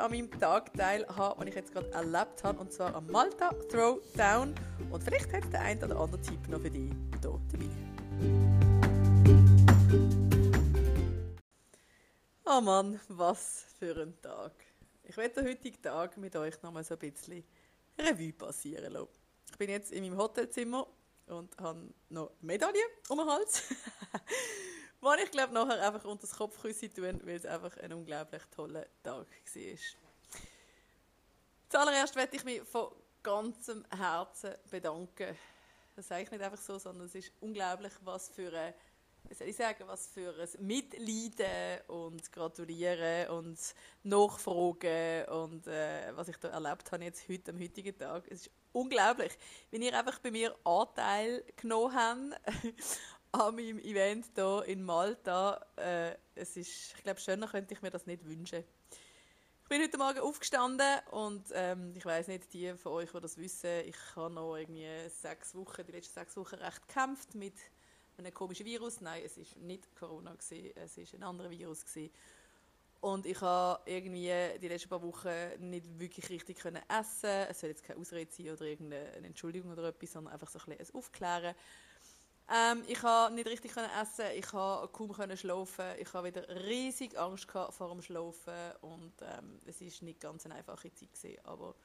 an meinem Tag teilhaben, den ich jetzt gerade erlebt habe, und zwar am Malta Throwdown. Und vielleicht hat der ein oder andere Tipp noch für dich hier dabei. Oh Mann, was für ein Tag. Ich werde den heutigen Tag mit euch noch mal so ein bisschen Revue passieren lassen. Ich bin jetzt in meinem Hotelzimmer und habe noch Medaille um den Hals. Was ich glaube nachher einfach unter das Kopfküsse tun, weil es einfach ein unglaublich toller Tag war. Zuallererst möchte ich mich von ganzem Herzen bedanken. Das sage ich nicht einfach so, sondern es ist unglaublich, was für ein, wie soll ich sagen, was für ein Mitleiden und Gratulieren und Nachfragen und äh, was ich da erlebt habe jetzt heute am heutigen Tag. Es ist unglaublich, wenn ihr einfach bei mir Anteil genommen habt an meinem Event hier in Malta. Äh, es ist, ich glaube, schöner könnte ich mir das nicht wünschen. Ich bin heute Morgen aufgestanden und ähm, ich weiß nicht, die von euch, die das wissen, ich habe noch irgendwie sechs Wochen, die letzten sechs Wochen recht gekämpft mit einem komischen Virus. Nein, es ist nicht Corona gewesen, es ist ein anderer Virus gewesen. Und ich habe irgendwie die letzten paar Wochen nicht wirklich richtig können essen. Es soll jetzt keine Ausrede sein oder irgendeine Entschuldigung oder etwas, sondern einfach so ein bisschen ein Aufklären. Ähm, ich konnte nicht richtig essen, ich konnte kaum schlafen, ich hatte wieder riesig Angst vor dem Schlafen und ähm, es war nicht ganz eine einfache Zeit, gewesen, aber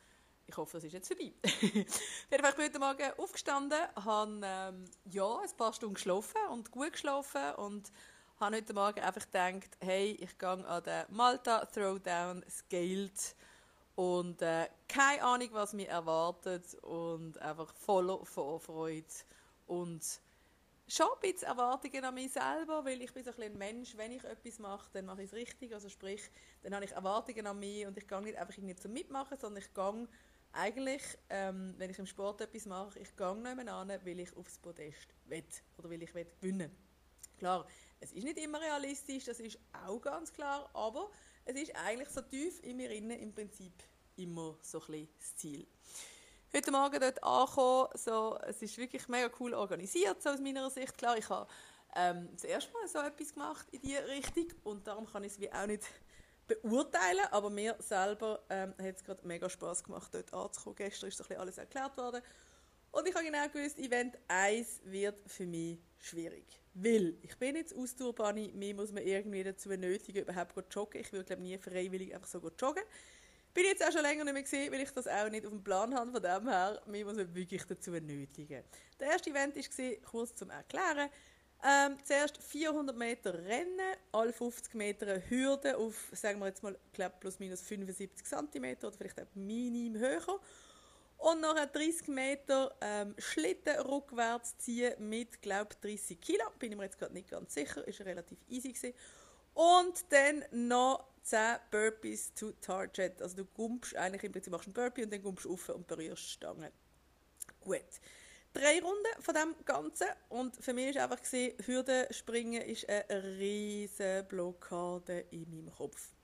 ich hoffe, das ist jetzt vorbei. Auf jeden ich bin heute Morgen aufgestanden, habe ähm, ja, ein paar Stunden geschlafen und gut geschlafen und habe heute Morgen einfach gedacht, hey, ich gehe an den Malta Throwdown Scaled und äh, keine Ahnung, was mich erwartet und einfach voller Vorfreude und schon ein bisschen Erwartungen an mich selber, weil ich bin so ein, ein Mensch, wenn ich etwas mache, dann mache ich es richtig, also sprich, dann habe ich Erwartungen an mich und ich gehe nicht einfach irgendwie zum Mitmachen, sondern ich gehe eigentlich, ähm, wenn ich im Sport etwas mache, ich gehe nicht an, weil ich aufs Podest will oder weil ich will gewinnen. Klar, es ist nicht immer realistisch, das ist auch ganz klar, aber es ist eigentlich so tief in mir innen im Prinzip immer so ein bisschen das Ziel heute Morgen dort angekommen. So, es ist wirklich mega cool organisiert, so aus meiner Sicht. Klar, ich habe ähm, das erste Mal so etwas gemacht in diese Richtung und darum kann ich es wie auch nicht beurteilen, aber mir selber ähm, hat es gerade mega Spaß gemacht, dort anzukommen. Gestern ist so ein bisschen alles erklärt worden. Und ich habe genau gewusst, Event 1 wird für mich schwierig. Weil ich bin jetzt Austourbahn, mir muss man irgendwie dazu nötigen, überhaupt zu joggen. Ich würde glaube nie freiwillig einfach so joggen. Bin jetzt auch schon länger nicht mehr gesehen, weil ich das auch nicht auf dem Plan habe. Von dem her, mir muss man wirklich dazu nötigen. Der erste Event war, kurz zum Erklären, ähm, zuerst 400 Meter Rennen, alle 50 Meter Hürde auf, sagen wir jetzt mal, glaub, plus minus 75 cm oder vielleicht auch minim höher. Und nachher 30 Meter ähm, Schlitten rückwärts ziehen mit, glaube 30 Kilo. Bin ich mir jetzt gerade nicht ganz sicher, ist relativ easy gewesen. Und dann noch 10 Burpees to Target. Also du gumpst eigentlich im Prinzip machst einen Burpee und dann gumpst du auf und berührst die Stange. Gut. Drei Runden von dem Ganzen und für mich war einfach gesehen, Hürdenspringen ist eine riesige Blockade in meinem Kopf.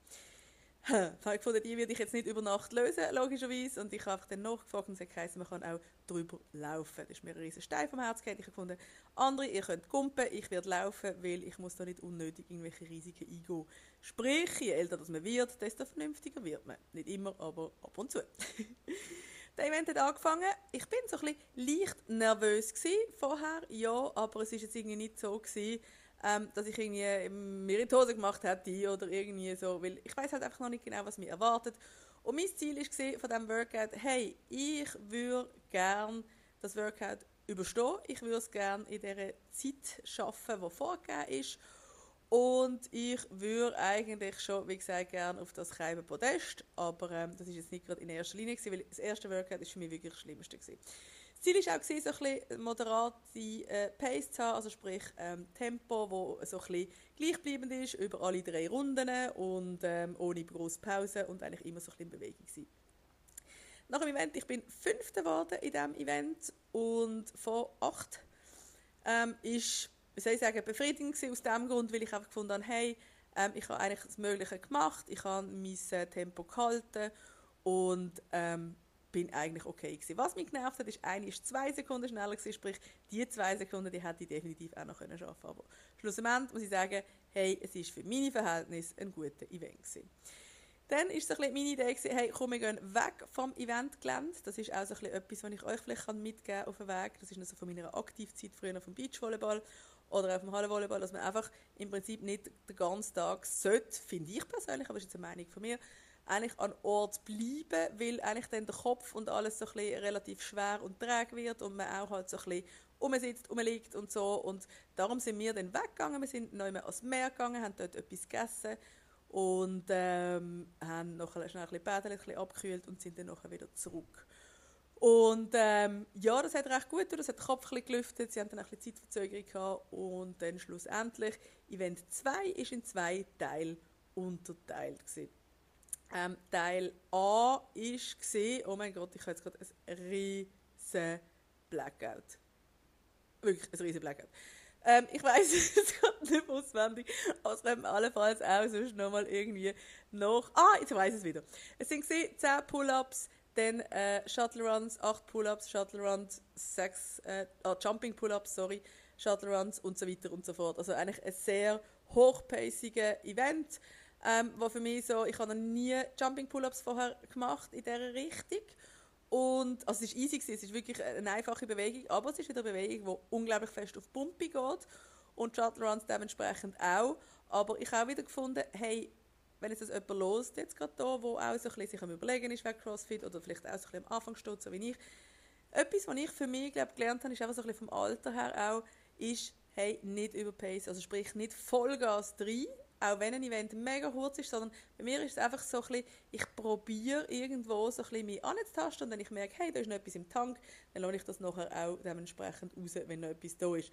Ich fand, die werde ich jetzt nicht über Nacht lösen, logischerweise. Und ich habe dann nachgefragt und es hat man kann auch drüber laufen. Das ist mir ein riesen Stein vom Herz gehabt. Ich habe gefunden, andere, ihr könnt kumpen, ich werde laufen, weil ich muss da nicht unnötig irgendwelche Risiken eingehen. Sprich, je älter das man wird, desto vernünftiger wird man. Nicht immer, aber ab und zu. Der Event hat angefangen. Ich bin so ein bisschen leicht nervös vorher, ja, aber es ist jetzt irgendwie nicht so gewesen, ähm, dass ich irgendwie mir in die Hose gemacht hätte oder irgendwie so, weil ich weiß halt einfach noch nicht genau, was mich erwartet. Und mein Ziel war von diesem Workout, hey, ich würde gerne das Workout überstehen. Ich würde es gerne in der Zeit schaffen, die vorgegeben ist. Und ich würde eigentlich schon, wie gesagt, gerne auf das Keimen Podest. Aber ähm, das ist jetzt nicht gerade in erster Linie, gewesen, weil das erste Workout ist für mich wirklich das Schlimmste. Gewesen. Das Ziel war auch, so ein bisschen moderate äh, Pace zu haben, also sprich ähm, Tempo, wo so ein bisschen gleichbleibend ist über alle drei Runden und ähm, ohne große Pause und eigentlich immer so ein bisschen in Bewegung sein. Nach dem Event, ich bin Fünfte geworden in diesem Event und von acht ähm, ist, wie soll ich sagen, befriedigend aus dem Grund, weil ich einfach gefunden habe, hey, ähm, ich habe eigentlich das Mögliche gemacht, ich habe mein äh, Tempo gehalten und ähm, bin eigentlich okay gewesen. Was mich genervt hat, ist, eine ist zwei Sekunden schneller gewesen, sprich, die zwei Sekunden, die hätte ich definitiv auch noch können schaffen Aber schlussendlich muss ich sagen, hey, es ist für meine Verhältnisse ein guter Event gewesen. Dann war so meine Idee, gewesen, hey, komm, wir gehen weg vom Eventgelände. Das ist auch so etwas, was ich euch vielleicht mitgeben kann auf dem Weg. Das ist noch so von meiner Aktivzeit früher vom Beachvolleyball oder auf dem Hallenvolleyball, dass man einfach im Prinzip nicht den ganzen Tag sollte, finde ich persönlich, aber das ist jetzt eine Meinung von mir, eigentlich an Ort bleiben, weil eigentlich dann der Kopf und alles so ein relativ schwer und träge wird und man auch halt so ein bisschen rumsitzt, rumliegt und so und darum sind wir dann weggegangen, wir sind noch einmal ans Meer gegangen, haben dort etwas gegessen und ähm, haben noch schnell ein bisschen baden, ein bisschen abgekühlt und sind dann nachher wieder zurück. Und ähm, ja, das hat recht gut getan, das hat den Kopf ein gelüftet, sie haben dann ein bisschen Zeitverzögerung gehabt und dann schlussendlich, Event 2 ist in zwei Teile unterteilt gewesen. Ähm, Teil A ist gesehen, oh mein Gott, ich habe jetzt gerade ein riesen Blackout. Wirklich ein riesen Blackout. Ähm, ich weiß es gerade nicht auswendig, aber es kommt allenfalls auch sonst nochmal irgendwie noch. Ah, jetzt weiß es wieder. Es sind 10 Pull-Ups, dann äh, Shuttle Runs, 8 Pull-Ups, Shuttle Runs, 6 äh, ah, Jumping Pull-Ups, sorry, Shuttle Runs und so weiter und so fort. Also eigentlich ein sehr hochpaciges Event, ähm, wo für mich so, ich habe noch nie Jumping Pull-Ups vorher gemacht in dieser Richtung und also es war easy, gewesen, es ist wirklich eine einfache Bewegung, aber es ist wieder eine Bewegung, die unglaublich fest auf Pumpe geht und Shuttle Runs dementsprechend auch. Aber ich habe auch wieder gefunden, hey, wenn das jemand los jetzt gerade da, wo auch so ein bisschen sich am überlegen ist wegen CrossFit oder vielleicht auch so ein bisschen am Anfang steht, so wie ich. Etwas, was ich für mich glaub, gelernt habe, ist einfach so ein bisschen vom Alter her auch, ist, hey, nicht überpace, also sprich nicht Vollgas rein, auch wenn ein Event mega kurz ist, sondern bei mir ist es einfach so ein bisschen, ich probiere irgendwo so ein bisschen mich anzutasten und wenn ich merke, hey, da ist noch etwas im Tank, dann lasse ich das nachher auch dementsprechend raus, wenn noch etwas da ist.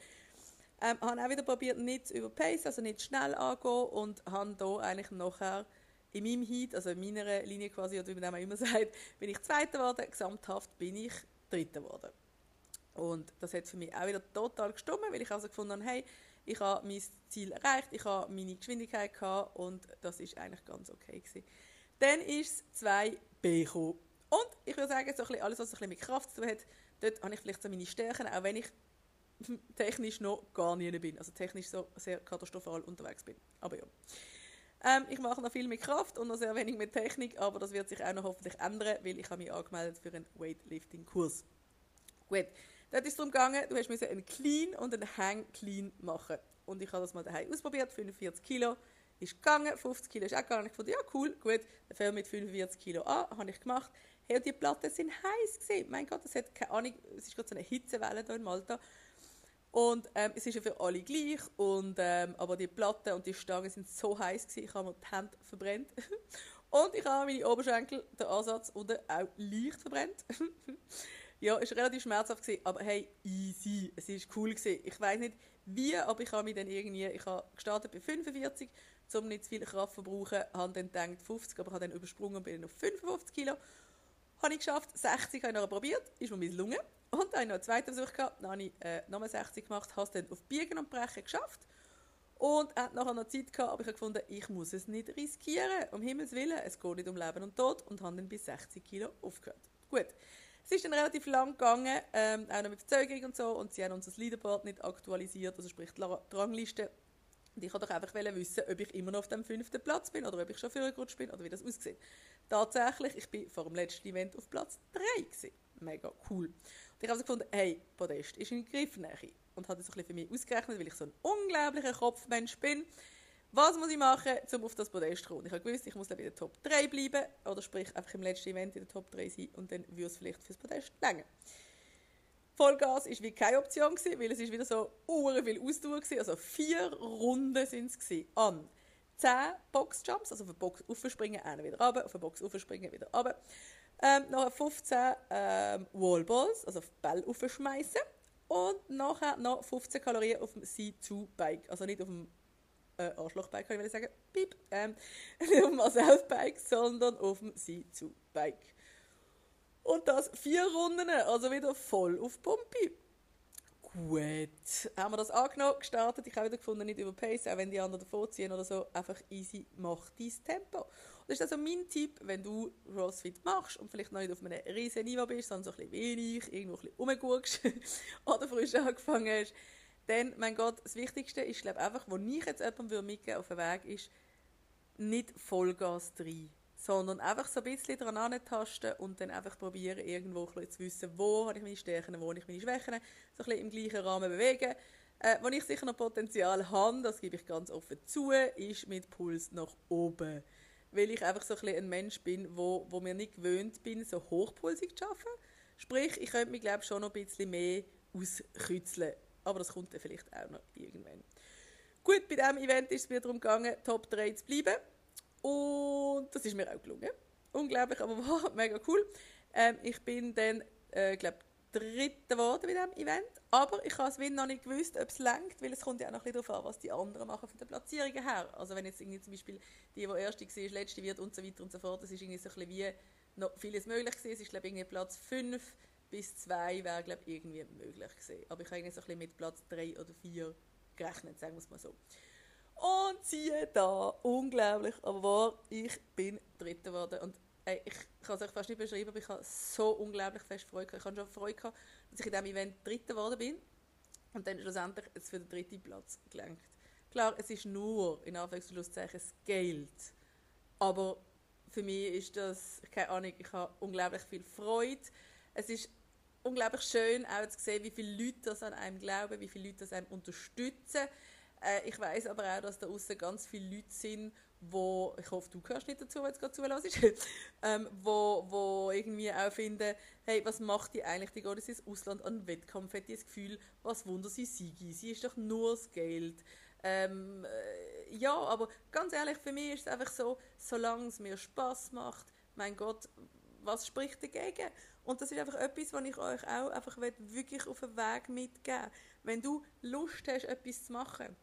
Ähm, habe auch wieder probiert, nicht zu überpacen, also nicht schnell angehen und habe da eigentlich nachher in meinem Heat, also in meiner Linie quasi, oder wie man immer sagt, bin ich Zweiter geworden, gesamthaft bin ich Dritter geworden. Und das hat für mich auch wieder total gestimmt, weil ich also gefunden habe, hey, ich habe mein Ziel erreicht, ich habe meine Geschwindigkeit gehabt und das ist eigentlich ganz okay gewesen. Dann ist es 2b gekommen. Und ich würde sagen, so ein alles, was ein bisschen mit Kraft zu tun hat, dort habe ich vielleicht so meine Stärken, auch wenn ich technisch noch gar nicht bin. Also technisch so sehr katastrophal unterwegs bin. Aber ja. Ähm, ich mache noch viel mit Kraft und noch sehr wenig mit Technik, aber das wird sich auch noch hoffentlich ändern, weil ich habe mich angemeldet für einen Weightlifting-Kurs. Gut, Dort ist es darum gegangen, du hast einen Clean und einen Hang Clean machen. Und ich habe das mal daheim ausprobiert, 45 Kilo ist gegangen, 50 Kilo ist auch gegangen. Ich fand, ja cool, gut, dann fangen wir mit 45 Kilo an, habe ich gemacht. Hey, und die Platten sind heiß gewesen. Mein Gott, das hat keine Ahnung, es ist gerade so eine Hitzewelle hier in Malta. Und ähm, es ist ja für alle gleich, und, ähm, aber die Platten und die Stangen sind so heiß gewesen, ich habe mir die Hände verbrennt. und ich habe meine Oberschenkel, den Ansatz unten auch leicht verbrennt. Ja, es war relativ schmerzhaft, gewesen, aber hey, easy. Es war cool. Gewesen. Ich weiß nicht wie, aber ich habe mich dann irgendwie, ich habe gestartet bei 45, um nicht zu viel Kraft zu verbrauchen, habe dann gedacht 50, aber habe dann übersprungen und bin auf 55 Kilo. Habe ich geschafft, 60 habe ich noch probiert, ist mir misslungen. Und dann habe ich noch einen zweiten Versuch gehabt, dann habe ich äh, nochmal 60 gemacht, habe es dann auf Biegen und Brechen geschafft. Und hatte nachher noch Zeit gehabt, aber ich habe gefunden, ich muss es nicht riskieren. Um Himmels Willen, es geht nicht um Leben und Tod und habe dann bis 60 Kilo aufgehört. Gut, es ist dann relativ lang gegangen, ähm, auch noch mit Verzögerung und so, und sie haben unser Leaderboard nicht aktualisiert, also sprich die Rangliste. Und ich wollte doch einfach wissen, ob ich immer noch auf dem fünften Platz bin oder ob ich schon vorgerutscht bin oder wie das aussieht. Tatsächlich, ich bin vor dem letzten Event auf Platz 3 gewesen. Mega cool. Und ich habe also gefunden, hey, Podest ist in Griffnähe. Und habe das ein bisschen für mich ausgerechnet, weil ich so ein unglaublicher Kopfmensch bin. Was muss ich machen, um auf das Podest zu kommen? Ich habe gewusst, ich muss in der Top 3 bleiben, oder sprich einfach im letzten Event in der Top 3 sein und dann würde es vielleicht fürs Podest länger. Vollgas war wie keine Option, gewesen, weil es ist wieder so uren viel Ausdauer war. Also vier Runden sind es an 10 Boxjumps, also auf eine Box aufspringen, einen wieder runter, auf eine Box aufspringen, wieder runter. Ähm, nachher 15 ähm, Wallballs, also auf Ball aufschmeißen. Und nachher noch 15 Kalorien auf dem C2-Bike, also nicht auf dem äh, Arschlochbike, kann ich sagen, piep, ähm, nicht auf dem Marcel-Bike, sondern auf dem Sie-zu-Bike. Und das vier Runden, also wieder voll auf Pumpe. Gut, haben wir das angenommen, gestartet, ich habe wieder gefunden, nicht über Pace, auch wenn die anderen davor ziehen oder so, einfach easy, mach dein Tempo. Das ist also mein Tipp, wenn du CrossFit machst und vielleicht noch nicht auf einem riesen Niveau bist, sondern so ein bisschen wenig, irgendwo ein bisschen oder frisch angefangen hast, dann, mein Gott, das Wichtigste ist, glaube einfach, was ich jetzt jemandem mitgeben auf den Weg ist, nicht Vollgas rein. sondern einfach so ein bisschen dran antasten und dann einfach probieren, irgendwo zu wissen, wo habe ich meine Stärken, wo habe ich meine Schwächen, so ein bisschen im gleichen Rahmen bewegen. Äh, wo ich sicher noch Potenzial habe, das gebe ich ganz offen zu, ist mit Puls nach oben. Weil ich einfach so ein, ein Mensch bin, wo, wo mir nicht gewöhnt bin, so hochpulsig zu arbeiten. Sprich, ich könnte mich glaube schon noch ein bisschen mehr auskützeln. Aber das kommt dann vielleicht auch noch irgendwann. Gut, bei diesem Event ist es mir darum gegangen, Top 3 zu bleiben. Und das ist mir auch gelungen. Unglaublich, aber war mega cool. Ähm, ich bin dann, äh, glaube Dritter geworden bei diesem Event. Aber ich habe es noch nicht gewusst, ob es längt, weil es kommt ja auch noch ein bisschen darauf an, was die anderen machen von den Platzierungen her. Also wenn jetzt irgendwie zum Beispiel die, die erste war, letzte wird und so weiter und so fort, das ist irgendwie so ein bisschen wie noch vieles möglich gewesen. Es ist glaube ich irgendwie Platz 5 bis 2 wäre glaube ich irgendwie möglich gewesen. Aber ich habe irgendwie so ein bisschen mit Platz 3 oder 4 gerechnet, sagen wir es mal so. Und siehe da, unglaublich, aber wahr, ich bin Dritter geworden. Und ey, ich kann es euch fast nicht beschreiben, aber ich habe so unglaublich fest Freude gehabt. Ich habe schon Freude gehabt, dass ich in diesem Event Dritter geworden bin. Und dann schlussendlich jetzt für den dritten Platz gelenkt. Klar, es ist nur, in Anführungszeichen, das Geld. Aber für mich ist das, keine Ahnung, ich habe unglaublich viel Freude. Es ist unglaublich schön, auch zu sehen, wie viele Leute das an einem glauben, wie viele Leute das einem unterstützen. Äh, ich weiß aber auch, dass da außen ganz viele Leute sind, wo ich hoffe, du gehörst nicht dazu, wenn es gerade zulässt, ähm, wo, wo irgendwie auch finden, hey, was macht die eigentlich, die geht ins Ausland an Wettkampf, hat die das Gefühl, was wunder sie Sigi, sie ist doch nur das Geld. Ähm, äh, ja, aber ganz ehrlich, für mich ist es einfach so, solange es mir Spaß macht, mein Gott, was spricht dagegen? Und das ist einfach etwas, was ich euch auch einfach wirklich auf den Weg mitgeben Wenn du Lust hast, etwas zu machen,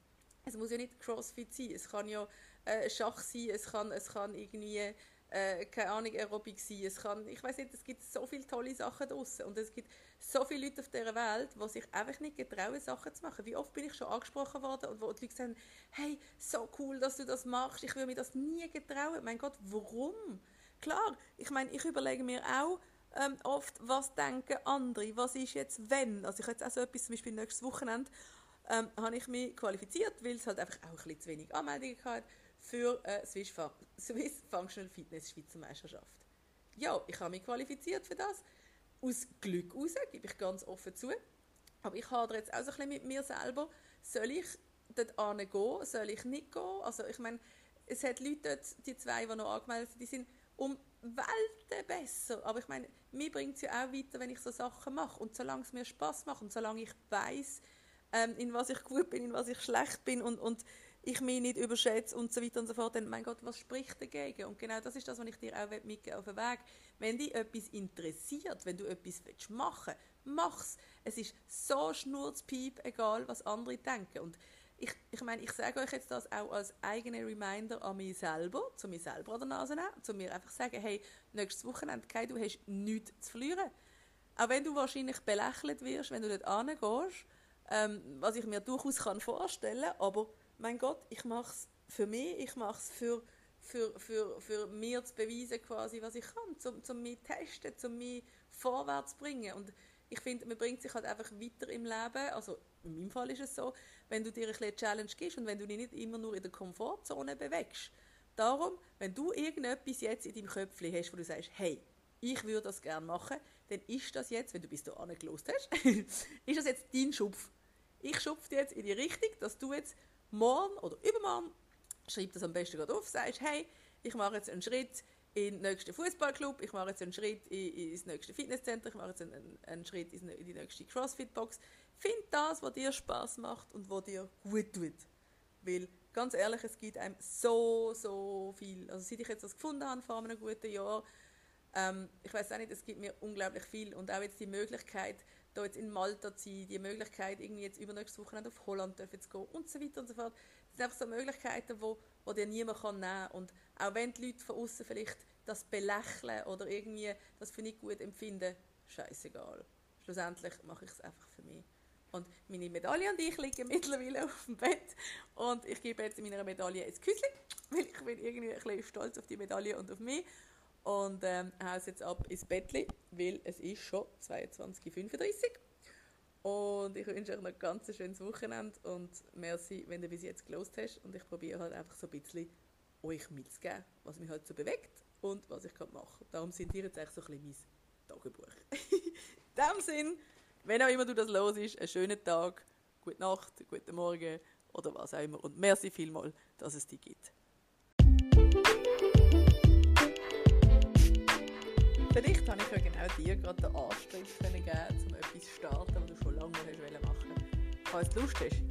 es muss ja nicht Crossfit sein, es kann ja äh, Schach sein, es kann, es kann irgendwie, äh, keine Ahnung, Aerobic sein, es kann, ich weiß nicht, es gibt so viele tolle Sachen draussen und es gibt so viele Leute auf dieser Welt, die sich einfach nicht getrauen, Sachen zu machen. Wie oft bin ich schon angesprochen worden und wo die Leute sagen, hey, so cool, dass du das machst, ich würde mir das nie getrauen. Mein Gott, warum? Klar, ich meine, ich überlege mir auch, ähm, oft, was denken andere, was ist jetzt wenn. Also ich habe jetzt auch so etwas, zum Beispiel nächstes Wochenende, ähm, habe ich mich qualifiziert, weil es halt einfach auch ein bisschen zu wenig Anmeldungen gab für äh, Swiss, Swiss Functional Fitness Schweizer Meisterschaft. Ja, ich habe mich qualifiziert für das. Aus Glück raus, gebe ich ganz offen zu. Aber ich habe jetzt auch so ein bisschen mit mir selber, soll ich dort gehen, soll ich nicht gehen? Also ich meine, es hat Leute dort, die zwei, die noch angemeldet sind, die sind um Welten besser. Aber ich meine, mir bringt es ja auch weiter, wenn ich so Sachen mache. Und solange es mir Spaß macht und solange ich weiß, ähm, in was ich gut bin, in was ich schlecht bin und, und ich mich nicht überschätze und so weiter und so fort, dann, mein Gott, was spricht dagegen? Und genau das ist das, was ich dir auch mitgeben auf den Weg. Wenn dich etwas interessiert, wenn du etwas machen willst, mach's. Es ist so schnurzpiep, egal was andere denken. Und ich, ich meine, ich sage euch jetzt das auch als eigene Reminder an mich selber, zu mir selber an der Nase nehmen, zu mir einfach sagen, hey, nächstes Wochenende, Kai, du hast nichts zu verlieren. Auch wenn du wahrscheinlich belächelt wirst, wenn du dort hingehst, ähm, was ich mir durchaus kann vorstellen aber mein Gott, ich mache es für mich, ich mache es für, für, für, für mir zu beweisen, quasi, was ich kann, zum, zum mich testen, zum mich vorwärts zu bringen. Und ich finde, man bringt sich halt einfach weiter im Leben, also in meinem Fall ist es so, wenn du dir ein bisschen Challenge gibst und wenn du dich nicht immer nur in der Komfortzone bewegst. Darum, wenn du irgendetwas jetzt in deinem Köpfchen hast, wo du sagst, hey, ich würde das gerne machen, dann ist das jetzt, wenn du bis dahin gelost hast, ist das jetzt dein Schupf. Ich schupfe jetzt in die Richtung, dass du jetzt morgen oder übermorgen, schreib das am besten gerade auf, sagst, hey, ich mache jetzt einen Schritt in den nächsten Fußballclub, ich mache jetzt einen Schritt in, ins nächste Fitnesscenter, ich mache jetzt einen, einen Schritt in die nächste Crossfit-Box. Find das, was dir Spaß macht und was dir gut tut. Weil, ganz ehrlich, es gibt einem so, so viel. Also seit ich jetzt das gefunden habe, vor einem guten Jahr, ähm, ich weiß auch nicht, es gibt mir unglaublich viel. Und auch jetzt die Möglichkeit, da jetzt in Malta zu sein, die Möglichkeit, irgendwie jetzt übernächste Woche auf Holland zu gehen und so weiter und so fort. Das sind einfach so Möglichkeiten, wo, wo dir niemand kann nehmen kann. Auch wenn die Leute von außen vielleicht das belächeln oder irgendwie das für nicht gut empfinden, scheißegal. Schlussendlich mache ich es einfach für mich. Und meine Medaille und ich liegen mittlerweile auf dem Bett und ich gebe jetzt meiner Medaille ein Küsschen, weil ich bin irgendwie ein bisschen stolz auf die Medaille und auf mich und ähm, haue jetzt ab ins Bettli, weil es ist schon 22.35 Uhr. Und ich wünsche euch noch ein ganz schönes Wochenende und merci, wenn du bis jetzt gelost hast. Und ich probiere halt einfach so ein bisschen euch mitzugeben, was mich halt so bewegt und was ich gerade mache. Darum sind ihr jetzt eigentlich so ein bisschen mein Tagebuch. In dem Sinn, wenn auch immer du das los ist, einen schönen Tag, gute Nacht, guten Morgen oder was auch immer. Und merci vielmal, dass es die gibt. Vielleicht habe ich ja genau dir gerade den Anstrich geben um etwas zu starten, was du schon lange machen wolltest. Falls du Lust hast,